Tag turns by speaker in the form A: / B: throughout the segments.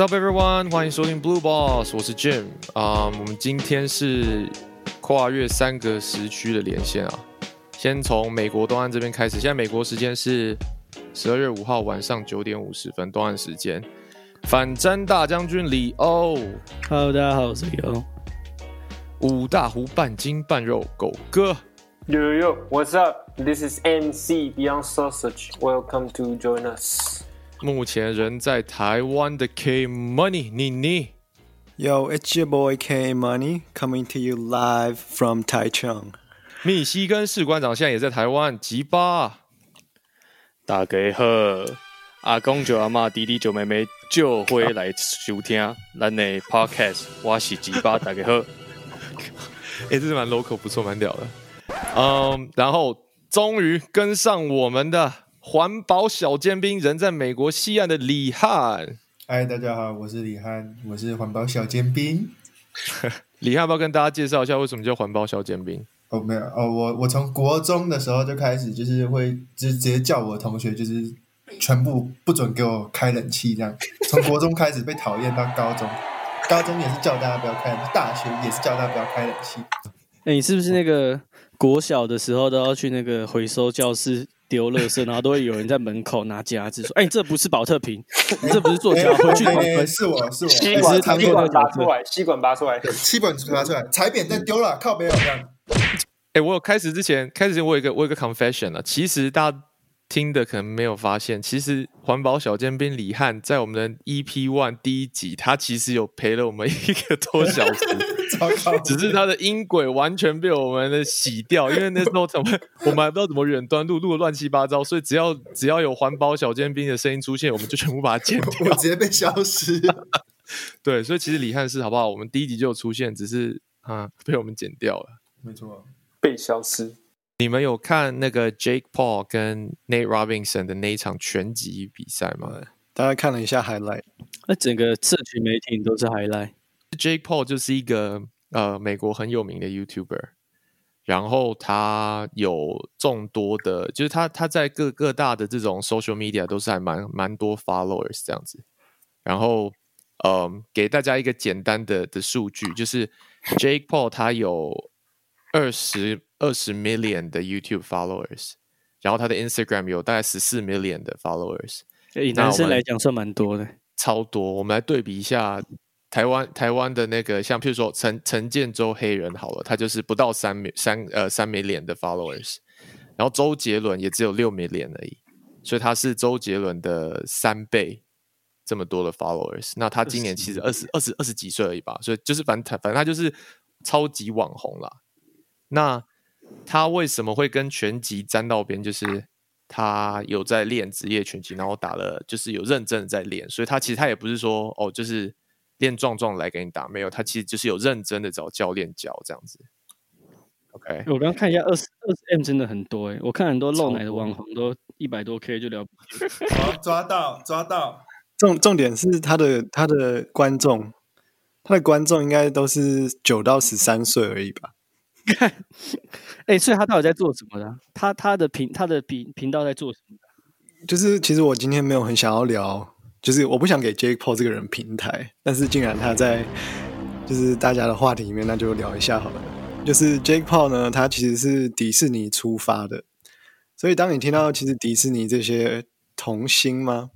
A: What's up, everyone？欢迎收听 Blue Boss，我是 Jim 啊、我们今天是跨越三个时区的连线啊。先从美国东岸这边开始，现在美国时间是十二月五号晚上九点五十分，东岸时间。反战大将军李欧
B: ，Hello，大家好，我是李欧。
A: 五大湖半斤半肉狗哥
C: ，Yo yo yo, what's up? This is MC Beyond Sausage. Welcome to join us.
A: 目前人在台湾的 K Money 妮妮。
D: Yo, it's your boy K Money coming to you live from Taichung.
A: 密西根士官长现在也在台湾，吉巴。
B: 大家好，阿公舅阿妈、弟弟舅妹妹就会来收听 咱的 Podcast。我是吉巴，大家好。
A: 哎、这是蛮 local，不错，蛮屌的。嗯，然后终于跟上我们的环保小尖兵，人在美国西岸的李汉。
E: 嗨，大家好，我是李翰，我是环保小尖兵。
A: 李汉要不要跟大家介绍一下为什么叫环保小尖兵？
E: 哦，没有哦，我我从国中的时候就开始，就是会直直接叫我同学，就是全部不准给我开冷气，这样。从国中开始被讨厌到高中，高中也是叫大家不要开冷气，大学也是叫大家不要开冷气。
B: 哎、你是不是那个国小的时候都要去那个回收教室丢垃圾，然后都会有人在门口拿夹子说：“哎、这不是保特瓶，你这不是做胶，回去
E: 哎
B: 投分。
E: 哎是我是我，
C: 吸
B: 管
C: 管吸管拔出来，吸管拔出来。
E: 吸管拔出来，踩扁但丢了，靠没有这样。
A: 哎、我有开始之前，开始之前我有一个我有一个 confession 了，其实大家听的可能没有发现，其实环保小尖兵李汉在我们的 EP One 第一集，他其实有陪了我们一个多小时。只是他的音轨完全被我们的洗掉，因为那时候怎么 我们还不知道怎么远端录，录的乱七八糟，所以只要只要有环保小尖兵的声音出现，我们就全部把它剪
E: 我
A: 掉。
E: 直接被消失。
A: 对，所以其实李汉是好不好？我们第一集就有出现，只是啊被我们剪掉了。
E: 没错，
C: 被消失。
A: 你们有看那个 Jake Paul 跟 Nate Robinson 的那一场拳击比赛吗
D: 大家看了一下 highlight，
B: 那整个社群媒体都是 highlight。
A: ？Jake Paul 就是一个呃美国很有名的 YouTuber，然后他有众多的，就是他他在各各大的这种 social media 都是还蛮蛮多 followers 这样子。然后，嗯，给大家一个简单的的数据，就是 Jake Paul 他有二十二十 million 的 YouTube followers，然后他的 Instagram 有大概十四 million 的 followers，
B: 以男生来讲算蛮多的。
A: 超多。我们来对比一下台湾台湾的那个，像譬如说陈陈建州黑人好了，他就是不到三三呃三 million 的 followers，然后周杰伦也只有六 million 而已，所以他是周杰伦的三倍这么多的 followers。那他今年其实二十二十二十几岁而已吧，所以就是反正他反正他就是超级网红啦。那他为什么会跟拳击沾到边？就是他有在练职业拳击，然后打了，就是有认真的在练，所以他其实他也不是说哦，就是练壮壮来给你打，没有，他其实就是有认真的找教练教这样子。OK，
B: 我刚刚看一下，二十二十 M 真的很多哎、我看很多露奶的网红都一百多 K 就了不起。
E: 好，抓到抓到。
D: 重重点是他的他的观众，他的观众应该都是九到十三岁而已吧？
B: 看 哎、所以他到底在做什么呢？他他的频他的频频道在做什么？
D: 就是其实我今天没有很想要聊，就是我不想给 Jake Paul 这个人平台，但是竟然他在就是大家的话题里面，那就聊一下好了。就是 Jake Paul 呢，他其实是迪士尼出发的，所以当你听到其实迪士尼这些童星吗？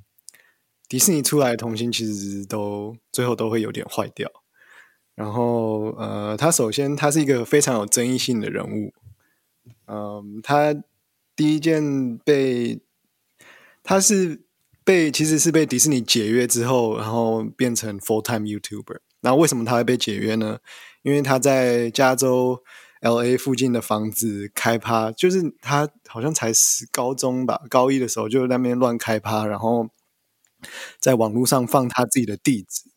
D: 迪士尼出来的童星其实都最后都会有点坏掉。然后呃，他首先他是一个非常有争议性的人物，嗯，他第一件被他是被其实是被迪士尼解约之后，然后变成 full time YouTuber。那为什么他会被解约呢？因为他在加州 L A 附近的房子开趴，就是他好像才十高中吧，高一的时候就在那边乱开趴，然后在网络上放他自己的地址，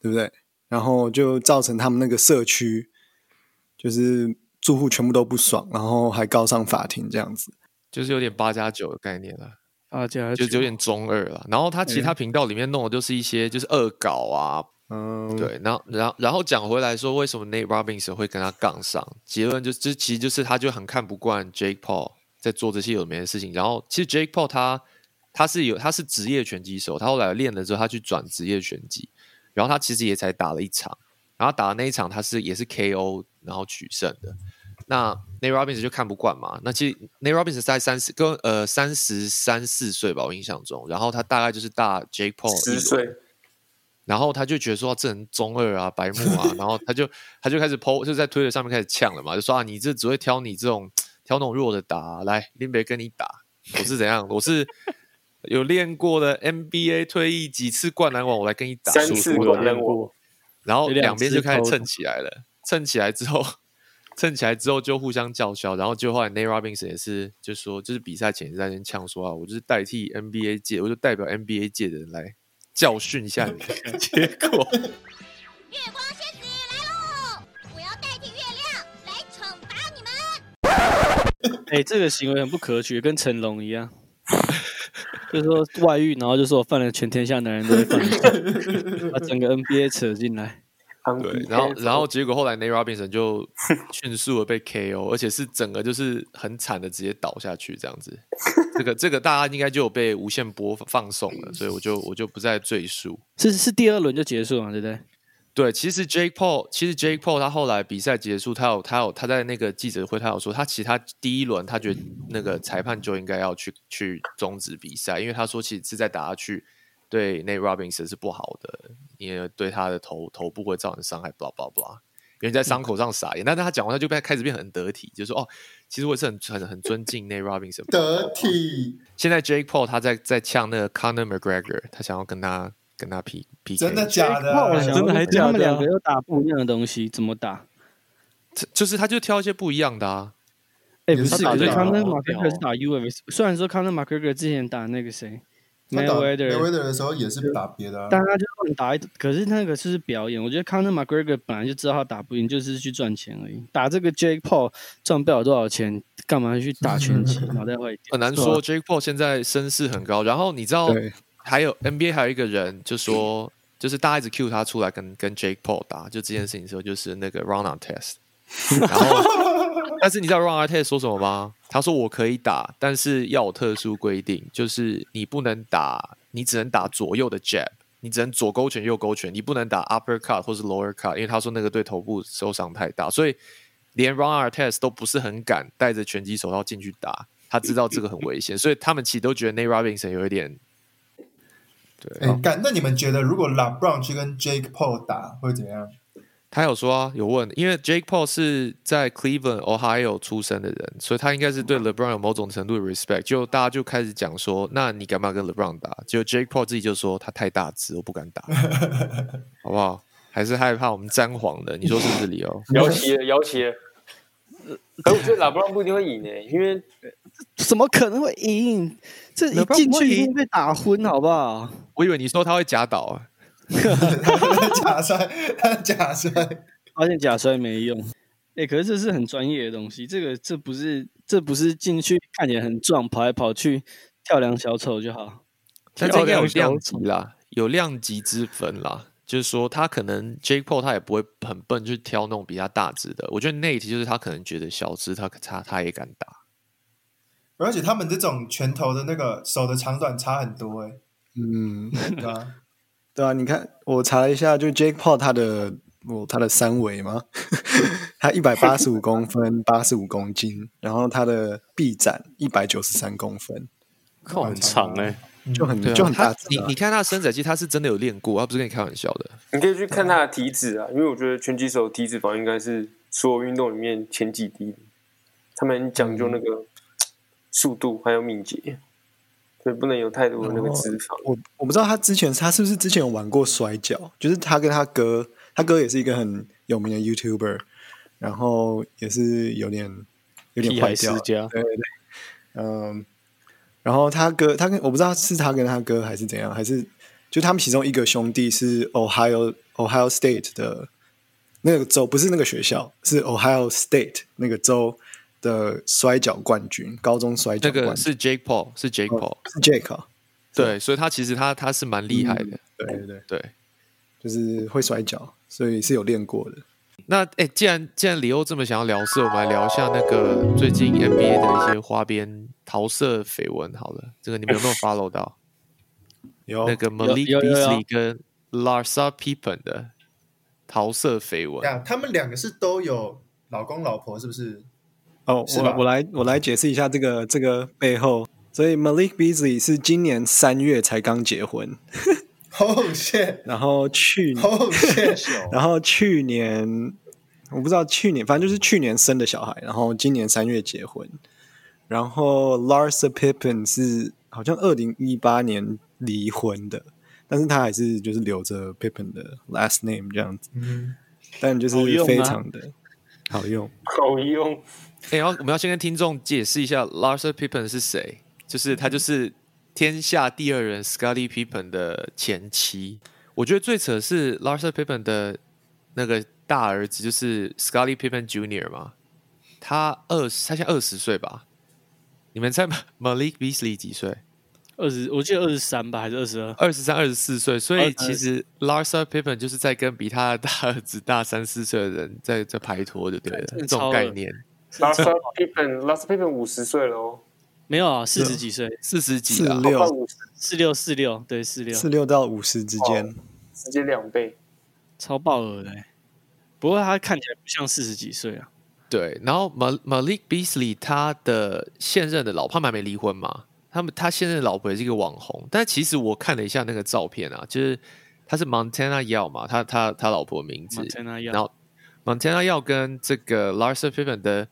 D: 对不对？然后就造成他们那个社区就是住户全部都不爽，然后还告上法庭这样子。
A: 就是有点八加九的概念了。
B: 啊，加
A: 就有点中二了。然后他其他频道里面弄的就是一些就是恶搞啊，
D: 嗯，
A: 对，然后然后然后讲回来说，为什么 Nate Robinson 会跟他杠上？结论就就其实就是他就很看不惯 Jake Paul 在做这些有的没的事情。然后其实 Jake Paul 他他是有他是职业拳击手，他后来练了之后，他去转职业拳击，然后他其实也才打了一场，然后打的那一场他是也是 KO 然后取胜的。那 Nate Robinson 就看不惯嘛，那其实 Nate Robinson 在三十跟呃三十三四岁吧，我印象中，然后他大概就是大 Jake Paul
C: 十岁，
A: 然后他就觉得说这人中二啊、白目啊，然后他就他就开始 PO，就在推特上面开始呛了嘛，就说啊，你这只会挑你这种挑那种弱的打啊、来林北跟你打，我是怎样？我是有练过的 NBA 退役几次灌篮王，我来跟你打。
C: 三次
B: 我有
C: 灌篮王
B: 练过，
A: 然后
B: 两
A: 两边就开始蹭起来了，蹭起来之后，蹭起来之后就互相叫嚣，然后就后来 Nate Robinson 也是就说，就是比赛前也在那边呛说啊，我就是代替 NBA 界，我就代表 NBA 界的人来教训一下你，结果。
F: 月光仙子来喽！我要代替月亮来惩罚你们。
B: 哎、这个行为很不可取，跟成龙一样，就是说外遇，然后就说我犯了全天下男人都会犯的罪，把 整个 NBA 扯进来。
A: 对，然后然后结果后来 Nate Robinson 就迅速的被 KO，而且是整个就是很惨的直接倒下去这样子。这个这个大家应该就有被无限播放送了，所以我就我就不再赘述。
B: 是是第二轮就结束了嘛，对不对？
A: 对，其实 Jake Paul，其实 Jake Paul 他后来比赛结束，他有他有他在那个记者会，他有说他其实他第一轮他觉得那个裁判就应该要去去终止比赛，因为他说其实是在打下去对 Nate Robinson 是不好的，因为对他的头头部会造成伤害，blah blah blah。因为在伤口上撒盐，但是他讲完他就变开始变很得体，就说哦，其实我也是很很很尊敬 Nate Robinson。
E: 得体，
A: 现在 Jake Paul 他在在呛那个 Conor McGregor，他想要跟他跟他 P P
E: 真的假的啊？
B: 真
A: 真的还假的啊
B: 他们两个又打不一样的东西，怎么打？
A: 就是他就挑一些不一样的啊。
B: 哎、不是，
E: 也是打
B: 可是
E: 得
B: 康纳马
A: 哦
B: 克克是打 UFC，虽然说康纳马奎格之前打那个谁
E: 他打 Mayweather，Mayweather 的时候也是打别的啊，
B: 但他就乱打一，可是那个就是表演。我觉得康纳马克克本来就知道他打不赢，就是去赚钱而已。打这个 Jake Paul 赚不了多少钱，干嘛去打拳击？脑袋坏掉。
A: 很难说，Jake Paul 现在声势很高。然后你知道，
D: 对，
A: 还有 NBA 还有一个人就说，就是大家一直 cue 他出来跟跟 Jake Paul 打，就这件事情的时候，就是那个 Run on Test。然后，但是你知道 Run on Test 说什么吗？他说我可以打，但是要有特殊规定，就是你不能打，你只能打左右的 jab，你只能左勾拳右勾拳，你不能打 uppercut 或是 lower cut，因为他说那个对头部受伤太大，所以连 Run on Test 都不是很敢戴着拳击手套进去打，他知道这个很危险，所以他们其实都觉得 Nate Robinson 有一点，对，
E: 哎，干，那你们觉得如果 LeBron 去跟 Jake Paul 打会怎样？
A: 他有说啊，有问，因为 Jake Paul 是在 Cleveland Ohio 出生的人，所以他应该是对 LeBron 有某种程度的 respect。就大家就开始讲说，那你敢不敢跟 LeBron 打？就 Jake Paul 自己就说他太大只，我不敢打，好不好？还是害怕我们沾黄的？你说是不是理由？
C: 摇旗了，摇旗了。可我觉得拉布朗不一定会赢诶，因为
B: 怎么可能会赢？这一
A: LeBron
B: 进去一定被打昏，好不好？
A: 我以为你说他会假倒啊。
E: 假摔，他假摔，
B: 发现假摔没用。哎、可是这是很专业的东西，这个这不是这不是进去看起来很壮，跑来跑去跳梁小丑就好。
A: 但这应该有量级啦，有量级之分啦。就是说，他可能 Jake Paul 他也不会很笨去挑那种比他大只的。我觉得 Nate 就是他可能觉得小只，他他他也敢打。
E: 而且他们这种拳头的那个手的长短差很多哎，
D: 嗯，
E: 对啊？
D: 对啊，你看我查了一下，就 Jake Paul 他的哦他的三围嘛，他一百八十五公分，八十五公斤，然后他的臂展一百九十三公分，
E: 靠
B: 很长哎、
D: 就很、就很大啊
A: 你你看他的身材，其实他是真的有练过，他不是跟你开玩笑的。
C: 你可以去看他的体脂啊，因为我觉得拳击手体脂肪应该是所有运动里面前几低的，他们很讲究那个速度还有敏捷，所以不能有太多的那个脂肪。
D: 我我不知道他之前他是不是之前有玩过摔跤，就是他跟他哥，他哥也是一个很有名的 YouTuber，然后也是有点有点坏掉对对对，嗯，然后他哥他跟我不知道是他跟他哥还是怎样，还是就他们其中一个兄弟是 Ohio Ohio State 的那个州，不是那个学校，是 Ohio State 那个州的摔跤冠军，高中摔跤冠军
A: 那个是 Jake Paul，是 Jake Paul，、
D: 是 Jake 啊，
A: 对，所以他其实他他是蛮厉害的。
D: 对对对。
A: 对，
D: 就是会摔跤，所以是有练过的。
A: 那哎，既然既然李欧这么想要聊色，我们来聊一下那个最近 NBA 的一些花边桃色绯闻好了，这个你们有没有 follow 到？
D: 有
A: 那个 Malik Beasley 跟 Larsa Pippen 的桃色绯闻。
E: 呀，他们两个是都有老公老婆，是不是？
D: 哦，我我来我来解释一下这个这个背后。所以 Malik Beasley 是今年三月才刚结婚，
E: Oh shit！
D: 然后去
E: Oh shit！
D: 然后去年 我不知道去年，反正就是去年生的小孩，然后今年三月结婚。然后 Larsa Pippen 是好像二零一八年离婚的，但是他还是就是留着 Pippen 的 last name 这样子，
E: 嗯，
D: 但就是非常的好用。
C: 好用，
A: 哎、然后我们要先跟听众解释一下 Larsa Pippen 是谁，就是他就是天下第二人 Scottie Pippen 的前妻。我觉得最扯的是 Larsa Pippen 的那个大儿子，就是 Scottie Pippen Junior 嘛，他二十，他现在二十岁吧？你们猜 Malik Beasley 几岁？
B: 二十，我记得二十三吧，还是二十二？
A: 二十三、二十四岁，所以
B: 呃
A: 其实 Larsa Pippen 就是在跟比他的大儿子大三四岁的人在在拍拖，就对了，这种概念。
C: 拉斯 Pippen，拉斯 Pippen 五十岁了哦，
B: 没有啊，四十几岁，
A: 四十几啊，
D: 四六。
C: 快五十，
B: 四六四六，对，四六，
D: 四六到五十之间，
C: 直接两倍。
B: 超爆额的欸。不过他看起来不像四十几岁啊。
A: 对，然后 Mal Malik Beasley 他的现任的老婆，他们还没离婚嘛？他们他现任的老婆也是一个网红，但其实我看了一下那个照片啊，就是他是 Montana Yao 嘛，他他他老婆的名字，然后 Montana Yao 跟这个 Larsa Pippen 的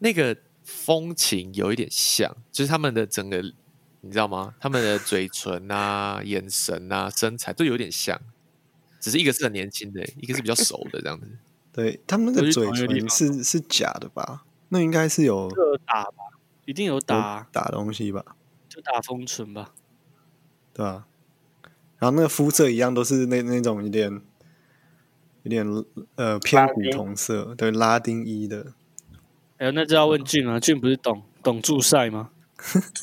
A: 那个风情有一点像，就是他们的整个你知道吗？他们的嘴唇啊、眼神啊、身材都有点像，只是一个是很年轻的，一个是比较熟的这样子。
D: 对他们那个嘴唇是是假的吧？那应该是有
B: 有打吧，一定有打啊，
D: 打东西吧？
B: 就打封唇吧。
D: 对啊、然后那个肤色一样，都是那那种有点有点呃偏古铜色，对拉丁裔的。
B: 还有那就要问俊啊，俊不是懂懂助赛吗？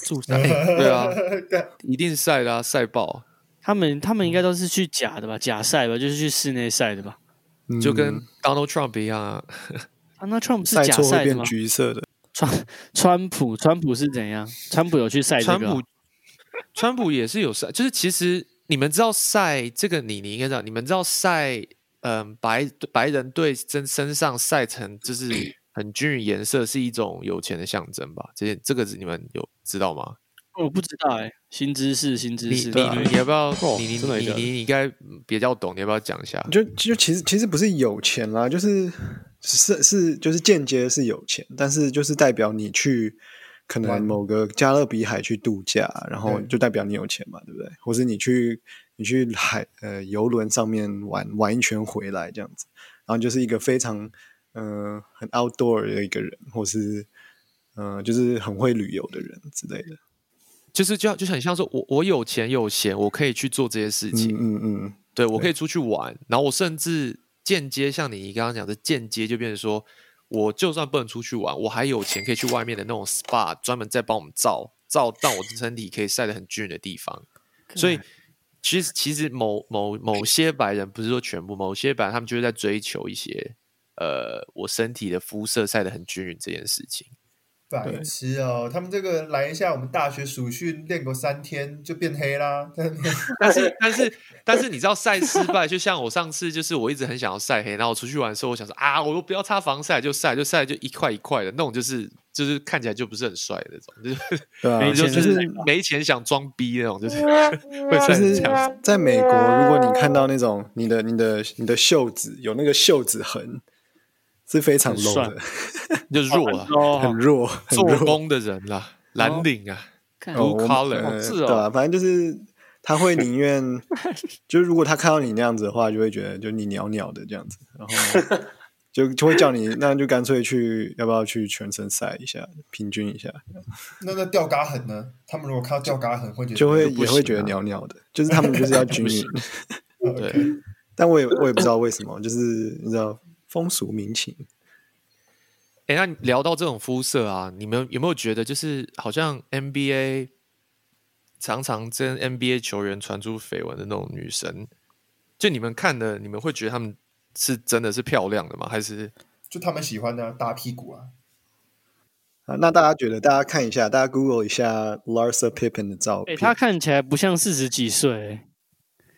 A: 助赛、欸对啊，一定是晒的啊，晒爆，
B: 他们他们应该都是去假的吧，假赛吧，就是去室内赛的吧。
D: 嗯
A: 就跟 Donald Trump 一样啊。
B: 啊，那 Trump 是假赛的吗？
D: 橘色的。
B: 川川普川普是怎样？川普有去赛这
A: 川
B: 个啊、
A: 普，川普也是有晒，就是其实你们知道晒这个你你应该知道，你们知道晒，嗯、白白人对身身上晒成就是 很均匀颜色是一种有钱的象征吧？这些这个你们有知道吗？
B: 我不知道哎、新知识新知识。
A: 你你你要不要？
D: 哦
A: 你你你你你应该比较懂，你要不要讲一下？
D: 就就其实其实不是有钱啦，就是是是就是间接是有钱，但是就是代表你去可能某个加勒比海去度假，然后就代表你有钱嘛，对不对？或是你去你去海呃游轮上面玩玩一圈回来这样子，然后就是一个非常呃很 outdoor 的一个人，或是呃就是很会旅游的人之类的。
A: 就是就就很像说我我有钱有闲，我可以去做这些事情。
D: 嗯嗯嗯，
A: 对我可以出去玩，然后我甚至间接像你刚刚讲的间接，就变成说，我就算不能出去玩，我还有钱可以去外面的那种 SPA 专门在帮我们照照，让我的身体可以晒得很均匀的地方。所以其实其实某某某些白人不是说全部，某些白人他们就是在追求一些呃我身体的肤色晒得很均匀这件事情。
E: 白痴哦！他们这个来一下，我们大学暑训练过三天就变黑啦。
A: 但是 但是但是你知道晒失败，就像我上次就是我一直很想要晒黑，然后我出去玩的时候，我想说啊，我都不要擦防晒就晒，就晒就一块一块的那种，就是就是看起来就不是很帅的那种，就是
D: 对啊，
B: 没钱
D: 就是
A: 没钱想装逼那种，就是会晒
D: 就是
A: 成这样。
D: 在美国，如果你看到那种你的、你的、你的袖子有那个袖子痕，是非常
B: 很
D: low 的，
A: 就弱 了，
B: 哦，
D: 很弱、很
A: 做。工的人啦，蓝领啊，
B: 看
D: 哦
A: blue collar
D: 呃
B: 是
D: 啊，反正就是他会宁愿，就是如果他看到你那样子的话，就会觉得就你袅袅的这样子，然后 就就会叫你，那就干脆去，要不要去全身晒一下，平均一下，
E: 那那掉嘎痕呢？他们如果看到掉嘎痕，会觉得
D: 就会也会觉得
A: 啊。
D: 袅袅的，就是他们就是要均匀。
A: 对，
D: 但我也我也不知道为什么，就是你知道风俗民情。
A: 哎，那聊到这种肤色啊，你们有没有觉得就是好像 NBA 常常跟 NBA 球员传出绯闻的那种女神，就你们看的，你们会觉得她们是真的是漂亮的吗？还是
E: 就他们喜欢的啊大屁股啊。
D: 啊，那大家觉得，大家看一下，大家 Google 一下 Larsa Pippen 的照
B: 哎、
D: 片，
B: 他看起来不像四十几岁、欸，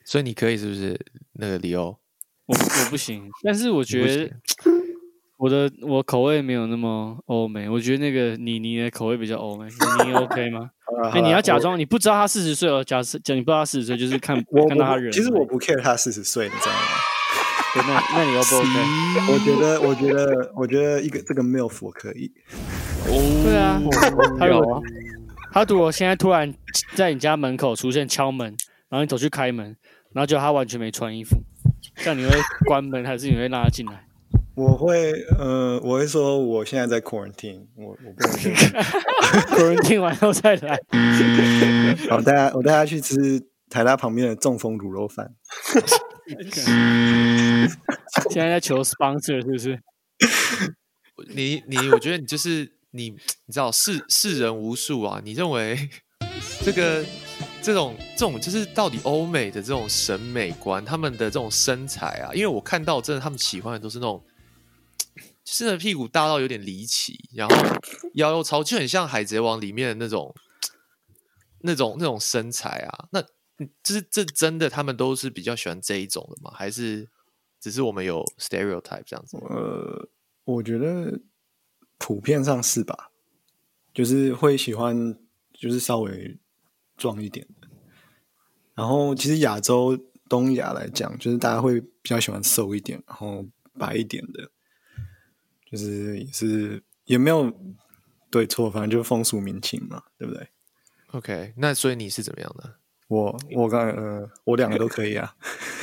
A: 所以你可以是不是那个理由？
B: 我我不行。但是我 觉得我的我口味没有那么欧美，我觉得那个妮妮的口味比较欧美。你 OK 吗？哎、你要假装你不知道他四十岁哦，假设假你不知道他四十岁，就是看
D: 我
B: 看到他人
D: 其实我不 care 他四十岁，你知道吗？
B: 对那那你要不 OK？
D: 我觉得，我觉得，我觉得一个这个 milf 我可以。
B: 对啊，他如
A: 有
B: 果他如果现在突然在你家门口出现敲门，然后你走去开门，然后结果他完全没穿衣服，这样你会关门还是你会拉他进来？
D: 我会，呃，我会说我现在在 quarantine，我我不
B: 听 完后再来。
D: 好，大家我带他去吃台大旁边的中风卤肉饭。
B: 现在在求 sponsor 是不是？
A: 你你，我觉得你就是你，你知道世世人无数啊。你认为这个这种这种就是到底欧美的这种审美观，他们的这种身材啊，因为我看到真的他们喜欢的都是那种，就是屁股大到有点离奇，然后腰又超，就很像海贼王里面的那种那种那种身材啊。那嗯就是这真的他们都是比较喜欢这一种的吗？还是只是我们有 stereotype 这样子？
D: 呃，我觉得普遍上是吧，就是会喜欢，就是稍微壮一点的。然后其实亚洲、东亚来讲，就是大家会比较喜欢瘦一点，然后白一点的，就是也是也没有对错，反正就是风俗民情嘛，对不对
A: ？OK，那所以你是怎么样的？
D: 我我刚呃，我两个都可以啊，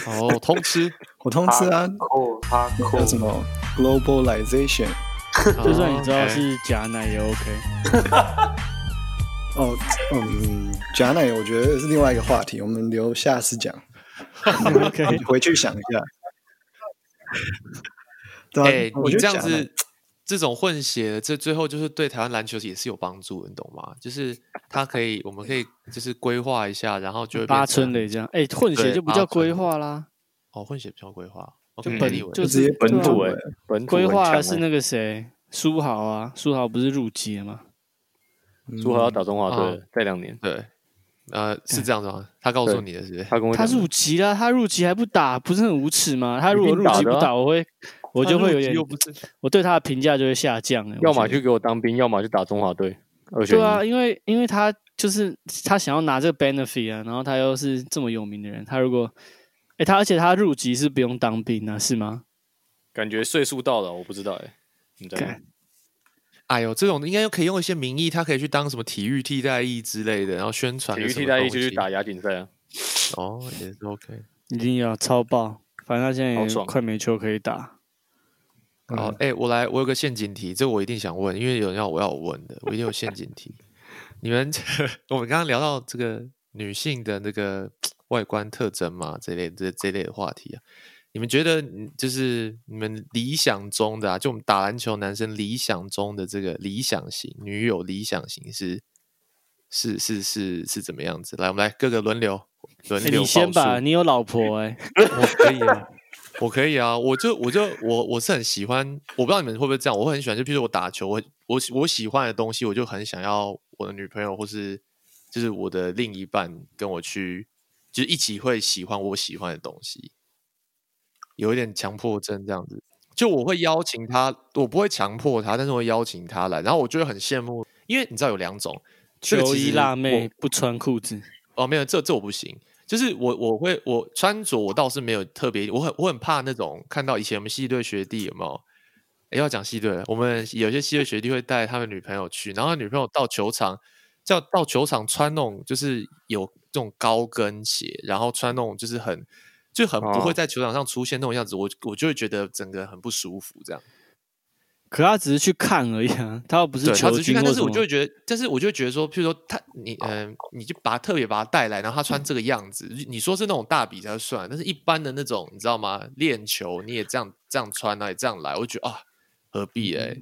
A: 哦，通吃，
D: 我通吃啊，
C: 哦
D: 叫什么 globalization
B: 就算你知道
A: 哦
B: 是假奶也 OK。
D: 哦，嗯，假奶我觉得是另外一个话题，我们留下次讲。
B: OK，
D: 你回去想一下。对啊，
A: 哎、
D: 我
A: 你
D: 觉得
A: 这样子，这种混血，这最后就是对台湾篮球也是有帮助的，你懂吗？就是他可以，我们可以就是规划一下，然后就会
B: 八村的这样，哎、混血就不叫规划啦，
A: 哦，混血比较规划，
B: 就本就
D: 就直接本土哎，
E: 本土
B: 规划是那个谁，苏豪啊，苏豪不是入籍了吗？
E: 朱豪要打中华队再两年，
A: 对，呃，是这样子吗？他告诉你的是？
B: 他
E: 他跟我讲的
B: 入籍了，他入籍还不打，不是很无耻吗？他如果入籍不打，我会我就会有点
A: 又不是
B: 我对他的评价就会下降
E: 要么就给我当兵，要么就打中华队。
B: 对啊，因为因为他就是他想要拿这个 benefit 啊，然后他又是这么有名的人，他如果哎、他而且他入籍是不用当兵啊，是吗？
E: 感觉岁数到了，我不知道哎。你在
B: 干
A: 哎呦，这种应该可以用一些名义，他可以去当什么体育替代役之类的，然后宣传
E: 体育替代役就去打亚锦赛啊。
A: 哦，也是 OK。
B: 一定要超爆，反正他现在也
E: 好爽
B: 快没球可以打。
A: 好，哎、我来，我有个陷阱题，这我一定想问，因为有人要我要我问的，我一定有陷阱题。你们 我们刚刚聊到这个女性的那个外观特征嘛，这类这这类的话题啊，你们觉得嗯就是你们理想中的啊，就我们打篮球男生理想中的这个理想型女友理想型是是是是是怎么样子？来，我们来各个轮流轮
B: 哎
A: 流、
B: 你先吧，你有老婆哎、
A: 我可以啊，我可以啊，我就我就我我是很喜欢，我不知道你们会不会这样，我会很喜欢，就譬如说我打球，我我我喜欢的东西，我就很想要我的女朋友或是就是我的另一半跟我去，就是一起会喜欢我喜欢的东西，有一点强迫症这样子。就我会邀请他，我不会强迫他，但是我会邀请他来，然后我就会很羡慕，因为你知道有两种，这个
B: 球衣辣妹不穿裤子，
A: 哦，没有，这这我不行。就是我我会我穿着我倒是没有特别，我很我很怕那种看到以前我们系队学弟有没有？诶要讲系队了，我们有些系队学弟会带他们女朋友去，然后女朋友到球场，叫到球场穿那种就是有这种高跟鞋，然后穿那种就是很就很不会
E: 哦
A: 在球场上出现那种样子，我我就会觉得整个很不舒服这样。
B: 可他只是去看而已啊，他又不是
A: 对，他
B: 球
A: 只是去看，但是。我就会觉得，但是我就会觉得说，譬如说他，你嗯、你就把他特别把他带来，然后他穿这个样子，你说是那种大比赛算，但是一般的那种，你知道吗？练球你也这样这样穿啊，也这样来，我就觉得啊，何必哎、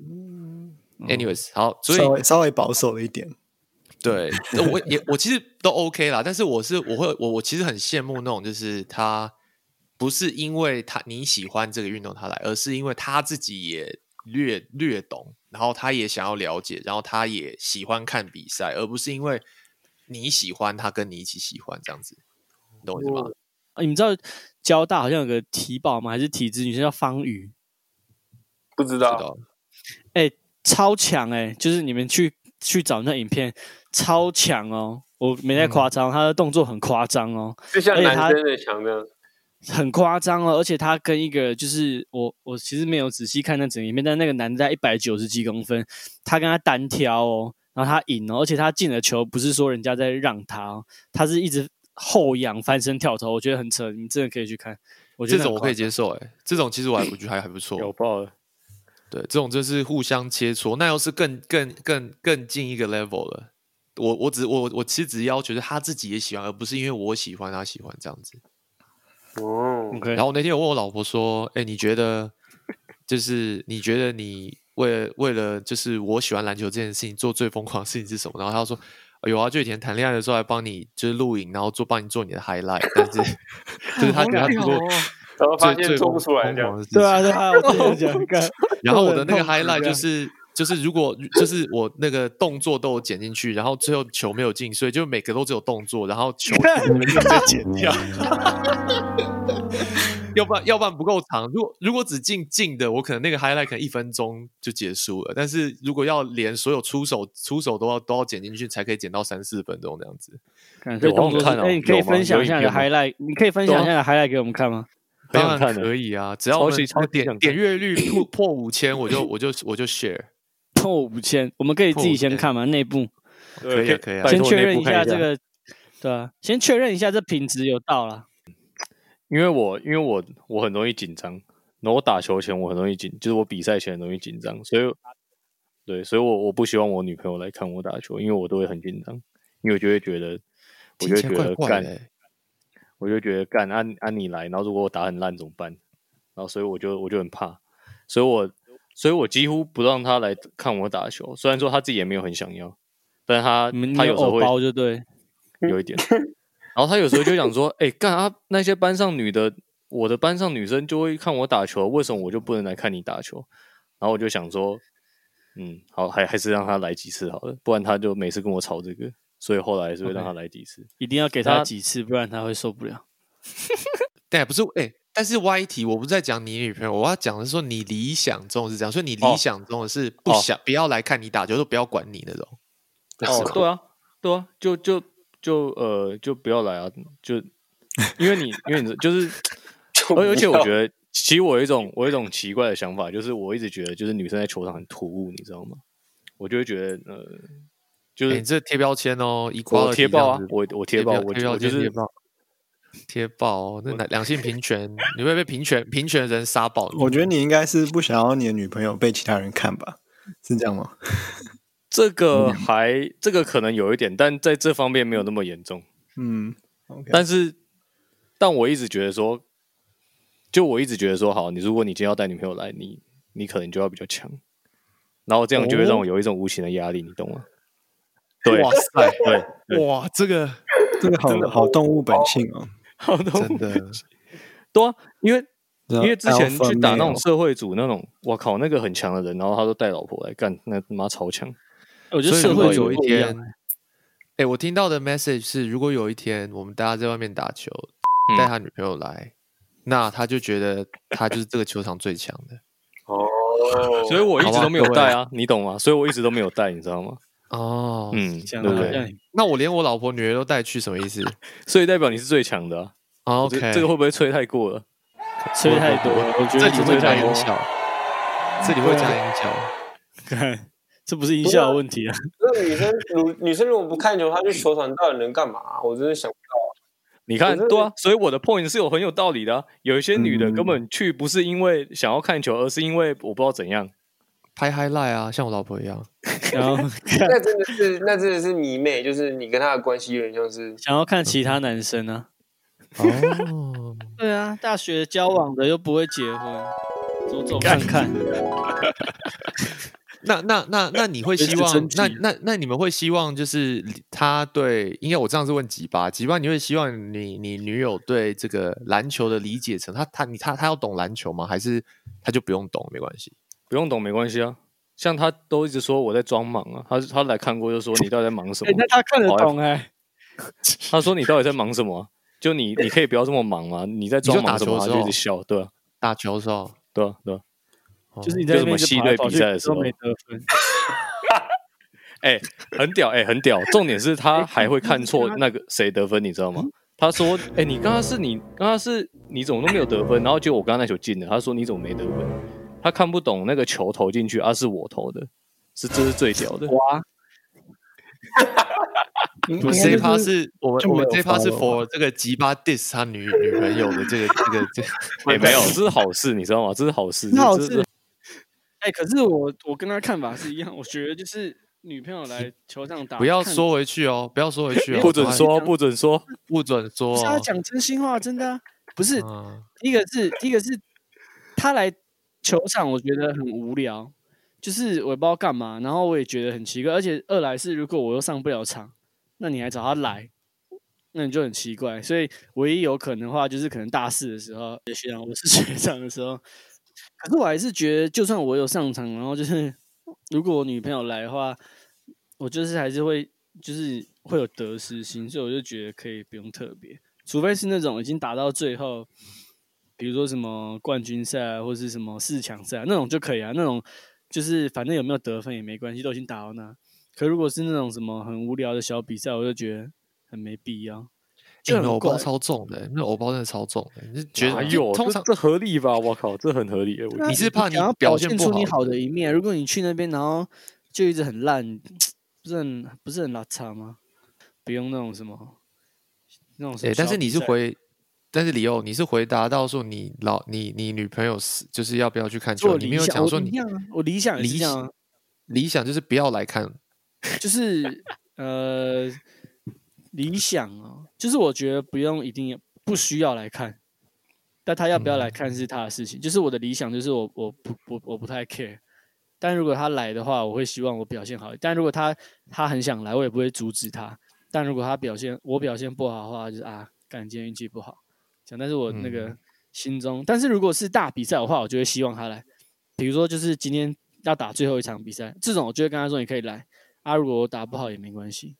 A: Anyways，好，所以
D: 稍微稍微保守了一点。
A: 对，我也我其实都 OK 啦，但是我是我会我我其实很羡慕那种，就是他不是因为他你喜欢这个运动他来，而是因为他自己也略略懂，然后他也想要了解，然后他也喜欢看比赛，而不是因为你喜欢他跟你一起喜欢这样子，你懂我意思吗？
B: 啊你们知道交大好像有个体保吗？还是体制女生叫方宇？
C: 不知道，
B: 哎、超强哎、就是你们去去找那影片，超强哦！我没太夸张，他的动作很夸张哦，
C: 就像男生的强的，
B: 很夸张哦。而且他跟一个就是我我其实没有仔细看那整个影片，但那个男的在一百九十几公分，他跟他单挑哦，然后他赢哦，而且他进了球不是说人家在让他哦，他是一直后仰翻身跳投，我觉得很扯，你真的可以去看。我觉得
A: 这种我可以接受，哎，这种其实我还我觉得还还不错，
B: 有爆了。
A: 对，这种就是互相切磋，那又是更更更更进一个 level 了。我我只我我其实只要求是他自己也喜欢，而不是因为我喜欢他喜欢这样子。
C: 哦
B: ，OK，
A: 然后那天我问我老婆说：“哎，你觉得就是你觉得你为了为了就是我喜欢篮球这件事情做最疯狂的事情是什么？”然后她说：“有啊，就以前谈恋爱的时候还帮你就是录影，然后做帮你做你的 highlight，但是 就是他觉得他做过
C: 然后发
A: 最最疯
C: 现做不出来这样，
B: 对啊，
A: 情。
B: 对啊，我跟你讲看，
A: 然后我的那个 highlight 就是就是如果就是我那个动作都有剪进去，然后最后球没有进，所以就每个都只有动作，然后球 没有被剪掉。要不然要不然不够长。如果如果只进进的，我可能那个 highlight 可能一分钟就结束了。但是如果要连所有出手出手都要都要剪进去，才可以剪到三四分钟这样子。
B: 看这
G: 有
B: 动作是，
G: 看哦
B: 哎，你可以分享一下你的 highlight，你可以分享一下你的 highlight 给我们看吗？
A: 当然可以啊，只要我们
G: 超级超级
A: 点点阅率破破五千，我就我就我就 share。
B: 破五千，我们可以自己先看嘛？内部
A: 可以啊可以啊
B: 先确认一下这个，对啊，先确认一下这品质有到了。
G: 因为我因为我我很容易紧张，然后我打球前我很容易紧，就是我比赛前很容易紧张，所以对，所以我我不希望我女朋友来看我打球，因为我都会很紧张，因为我就会觉得，我就觉得干。我就觉得干按按你来，然后如果我打很烂怎么办？然后所以我就我就很怕，所以我所以我几乎不让他来看我打球，虽然说他自己也没有很想要，但是他他有时候会
B: 包就对，
G: 有一点。然后他有时候就讲说：“哎、干啊，那些班上女的，我的班上女生就会看我打球，为什么我就不能来看你打球？”然后我就想说：“嗯，好，还还是让他来几次好了，不然他就每次跟我吵这个，所以后来还是会让他来几次。
B: 一定要给他
G: 他
B: 几次，不然他会受不了。
A: 对，不是哎、但是 Y 题我不是在讲你女朋友，我要讲的是说你理想中是这样，所以你理
G: 哦
A: 想中的是不
G: 哦
A: 想、不要来看你打球，都不要管你那种。
G: 哦，对啊，对啊，就就就呃，就不要来啊，就因为你因为你就是，而而且我觉得，其实我有一种我有一种奇怪的想法，就是我一直觉得，就是女生在球场很突兀，你知道吗？我就会觉得呃，就是
A: 哎你这贴标签哦，一
G: 我贴爆啊，我我贴爆，我
A: 贴
G: 就是
A: 签贴爆，哦，那两两性平权，你会被平权平权人杀爆。
D: 我觉得你应该是不想要你的女朋友被其他人看吧？是这样吗？
G: 这个还这个可能有一点，但在这方面没有那么严重。
D: 嗯
G: 但是，但我一直觉得说，就我一直觉得说，好，你如果你今天要带女朋友来，你你可能就要比较强，然后这样就会让我有一种无形的压力，你懂吗？对，
A: 哇塞，
G: 对对，
A: 哇，这个
D: 这个好好动物本性哦。
G: 好的，
A: 真的
G: 对啊，因为
D: 因
G: 因为之前去打那种社会组那种，我靠，那个很强的人，然后他都带老婆来干，那他妈超强。
B: 我觉得社会
A: 有一天哎、我听到的 message 是，如果有一天我们大家在外面打球，
G: 嗯
A: 带他女朋友来，那他就觉得他就是这个球场最强的。
C: 哦，
G: 所以我一直都没有带啊，你懂吗？所以我一直都没有带，你知道吗？
A: 哦，
G: 嗯，
B: 这样
G: 对不对？
A: 那我连我老婆女儿都带去，什么意思、
G: 所以代表你是最强的啊。
A: 哦、
G: 这
A: ？OK，
G: 这个会不会吹太过了？
B: 吹太多了，我觉得
A: 这里会加。音效，这里会加音效。
B: 看，这不是音效的问题啊，
C: 那女生如女生如果不看球，她去球场到底能干嘛？我真的想不到。
G: 你看，对啊，所以我的 point 是有很有道理的啊、有一些女的
D: 嗯
G: 根本去不是因为想要看球，而是因为我不知道怎样。
A: 拍 highlight 啊，像我老婆一样。
B: 然后
C: 那真的是，那真的是迷妹，就是你跟她的关系有点像是
B: 想要看其他男生啊。
A: 哦，
B: 对啊，大学交往的又不会结婚，走走看看。
A: 那那那那你会希望那那那你们会希望就是他对？应该我这样是问几八几八？你会希望你你女友对这个篮球的理解成，他他你他他要懂篮球吗？还是他就不用懂没关系？
G: 不用懂没关系啊。像他都一直说我在装忙啊，他他来看过就说你到底在忙什么
B: 他看得懂哎、
G: 他说你到底在忙什么啊？就你你可以不要这么忙吗？你在装忙
A: 的时候
G: 就一直笑，对啊，
A: 打球的时候，
G: 对啊，对啊。
A: 哦
B: 就是你在
G: 什么系队比赛的时候
B: 没得分。
G: 哎、很屌，哎、很屌。重点是他还会看错那个谁得分，你知道吗？他说：“哎、你刚刚是你刚刚是你怎么都没有得分？然后结果我刚刚那球进了。”他说：“你怎么没得分？”他看不懂那个球投进去，啊，是我投的，是这是最屌的。
B: 哇，
A: 不，
D: 应该
A: 这一趴
D: 是
A: 我们
D: 就
A: 我们这一趴是 for 这个吉巴 diss 他女女朋友的这个这个这个，
G: 也、没有，这是好事，你知道吗？这是好事，
B: 那好
G: 这是
B: 是。哎、可是我我跟他看法是一样，我觉得就是女朋友来球场打，
A: 不要说回去哦，不要说回去哦，
G: 不准说，不准说。
A: 不准说
B: 是他
A: 哦。
B: 讲真心话，真的啊、不是。
A: 嗯
B: 一个是一个是他来球场，我觉得很无聊，就是我也不知道干嘛，然后我也觉得很奇怪，而且二来是如果我又上不了场，那你还找他来，那你就很奇怪。所以唯一有可能的话，就是可能大四的时候，学长我是学长的时候，可是我还是觉得，就算我有上场，然后就是如果我女朋友来的话，我就是还是会就是会有得失心，所以我就觉得可以不用特别，除非是那种已经打到最后，比如说什么冠军赛啊，或是什么四强赛、啊、那种就可以啊，那种就是反正有没有得分也没关系，都已经打到那。可如果是那种什么很无聊的小比赛，我就觉得很没必要，就很
A: 欸那偶包。超重的，那偶包真的超重的。你是觉得就
G: 哪有？
A: 通常
G: 这这合理吧？我靠，这很合理
A: 你是怕你
B: 要
A: 表
B: 表现出你
A: 好
B: 好的一面，如果你去那边然后就一直很烂，不是很不是很拉差吗？不用那种什么那种
A: 对。但是你是回，但是李欧，你是回答到说你老你你女朋友是就是要不要去看球？你没有
B: 想，
A: 讲说你
B: 我理想
A: 理
B: 想啊，
A: 理想就是不要来看。
B: 就是呃理想哦，就是我觉得不用一定不需要来看，但他要不要来看是他的事情。就是我的理想，就是我我不我我不太 care，但如果他来的话，我会希望我表现好。但如果他他很想来，我也不会阻止他。但如果他表现我表现不好的话，就是啊，干今天运气不好，这样。但是我那个心中，但是如果是大比赛的话，我就会希望他来。比如说，就是今天要打最后一场比赛，这种我就会跟他说你可以来啊。如果我打不好也没关系。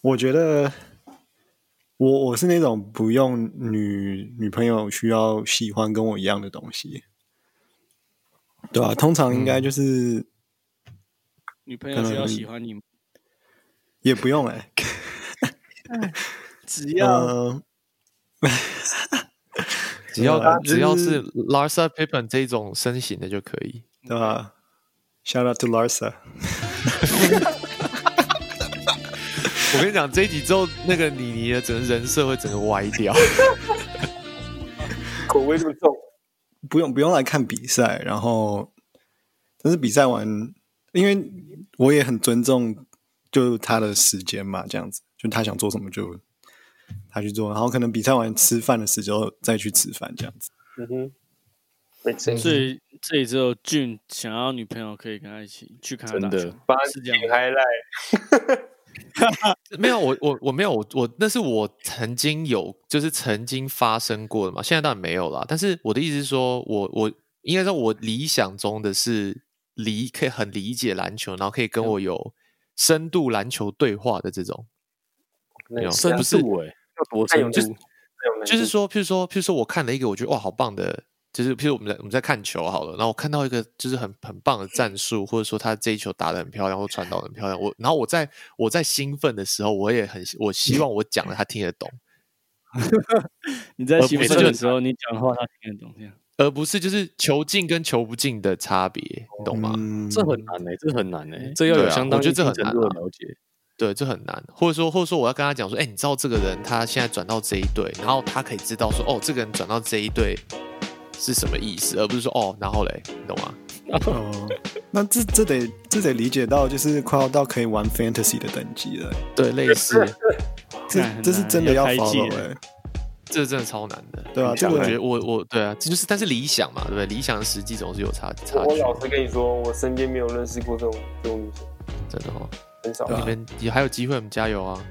D: 我觉得我我是那种不用女女朋友需要喜欢跟我一样的东西，对吧、通常应该就是、
B: 女朋友需要喜欢你，
D: 也不用哎
B: 只要、
D: 呃，
A: 只要、
D: 啊
A: 只要
D: 是
A: 是 Larsa Pippen 这种身形的就可以。
D: 对吧？Shout out to Larsa，
A: 我跟你讲，这一集之后，那个妮妮的整个人设会整个歪掉。
C: 口味这么重，
D: 不用不用来看比赛，然后但是比赛完，因为我也很尊重就他的时间嘛，这样子，就他想做什么就他去做，然后可能比赛完吃饭的时候再去吃饭这样子。
B: 所以这里只有俊想要女朋友可以跟他一起去看他打
G: 真的
B: 是这样
C: 点
B: 吗。
C: highlight，
A: 没有，我我我没有，我我那是我曾经有，就是曾经发生过的嘛。现在当然没有啦。但是我的意思是说，我我应该说，我理想中的是理可以很理解篮球，然后可以跟我有深度篮球对话的这种。没有
G: 深
A: 不是
G: 度哎，要多
C: 太有
G: 深度？
A: 就是说，譬如说，譬如说，我看了一个我觉得哇好棒的，就是譬如我们在我们在看球好了，然后我看到一个就是很很棒的战术，或者说他这一球打的很漂亮，或传导很漂亮，我然后我在我在兴奋的时候，我也很我希望我讲的他听得懂。
B: 你在兴奋的时候，你讲话他听得懂，这样。
A: 而不是就是球进跟球不进的差别，你懂吗？
D: 嗯，
G: 这很难哎，这很难哎，这要有相当
A: 我觉得这
G: 一定程度的
A: 很难啊
G: 了解。
A: 对，这很难。或者说，或者说，我要跟他讲说，哎、你知道这个人他现在转到这一队，然后他可以知道说，哦，这个人转到这一队是什么意思，而不是说，哦，然后嘞，你懂吗？
D: 哦，那这这得这得理解到，就是快要到可以玩 fantasy 的等级了。
A: 对，类似，
D: 这这是真的要
B: 要开季
D: follow
B: 了
D: 哎、
A: 这真的超难的。
D: 对啊，这个
A: 我觉得我我对啊，这就是但是理想嘛，对不对？理想跟实际总是有差差距，
C: 我老实跟你说，我身边没有认识过这种这种女生，
A: 真的哦。你们也还有机会，我们加油啊！